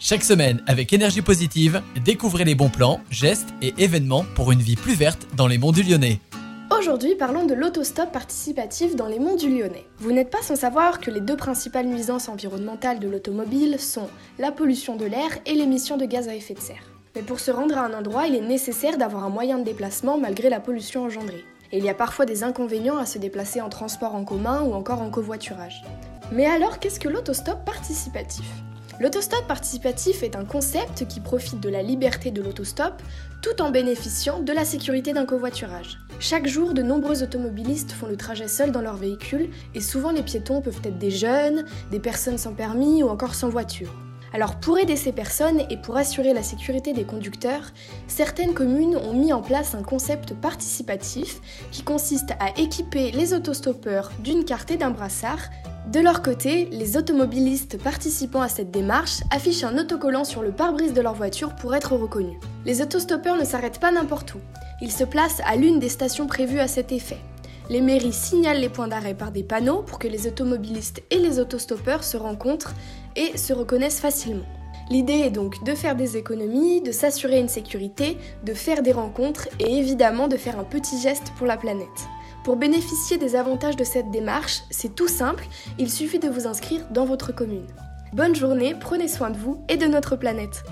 Chaque semaine, avec énergie positive, découvrez les bons plans, gestes et événements pour une vie plus verte dans les monts du Lyonnais. Aujourd'hui, parlons de l'autostop participatif dans les monts du Lyonnais. Vous n'êtes pas sans savoir que les deux principales nuisances environnementales de l'automobile sont la pollution de l'air et l'émission de gaz à effet de serre. Mais pour se rendre à un endroit, il est nécessaire d'avoir un moyen de déplacement malgré la pollution engendrée. Et il y a parfois des inconvénients à se déplacer en transport en commun ou encore en covoiturage. Mais alors, qu'est-ce que l'autostop participatif? L'autostop participatif est un concept qui profite de la liberté de l'autostop tout en bénéficiant de la sécurité d'un covoiturage. Chaque jour, de nombreux automobilistes font le trajet seuls dans leur véhicule et souvent les piétons peuvent être des jeunes, des personnes sans permis ou encore sans voiture. Alors pour aider ces personnes et pour assurer la sécurité des conducteurs, certaines communes ont mis en place un concept participatif qui consiste à équiper les autostoppeurs d'une carte et d'un brassard de leur côté, les automobilistes participant à cette démarche affichent un autocollant sur le pare-brise de leur voiture pour être reconnus. Les autostoppeurs ne s'arrêtent pas n'importe où. Ils se placent à l'une des stations prévues à cet effet. Les mairies signalent les points d'arrêt par des panneaux pour que les automobilistes et les autostoppeurs se rencontrent et se reconnaissent facilement. L'idée est donc de faire des économies, de s'assurer une sécurité, de faire des rencontres et évidemment de faire un petit geste pour la planète. Pour bénéficier des avantages de cette démarche, c'est tout simple, il suffit de vous inscrire dans votre commune. Bonne journée, prenez soin de vous et de notre planète.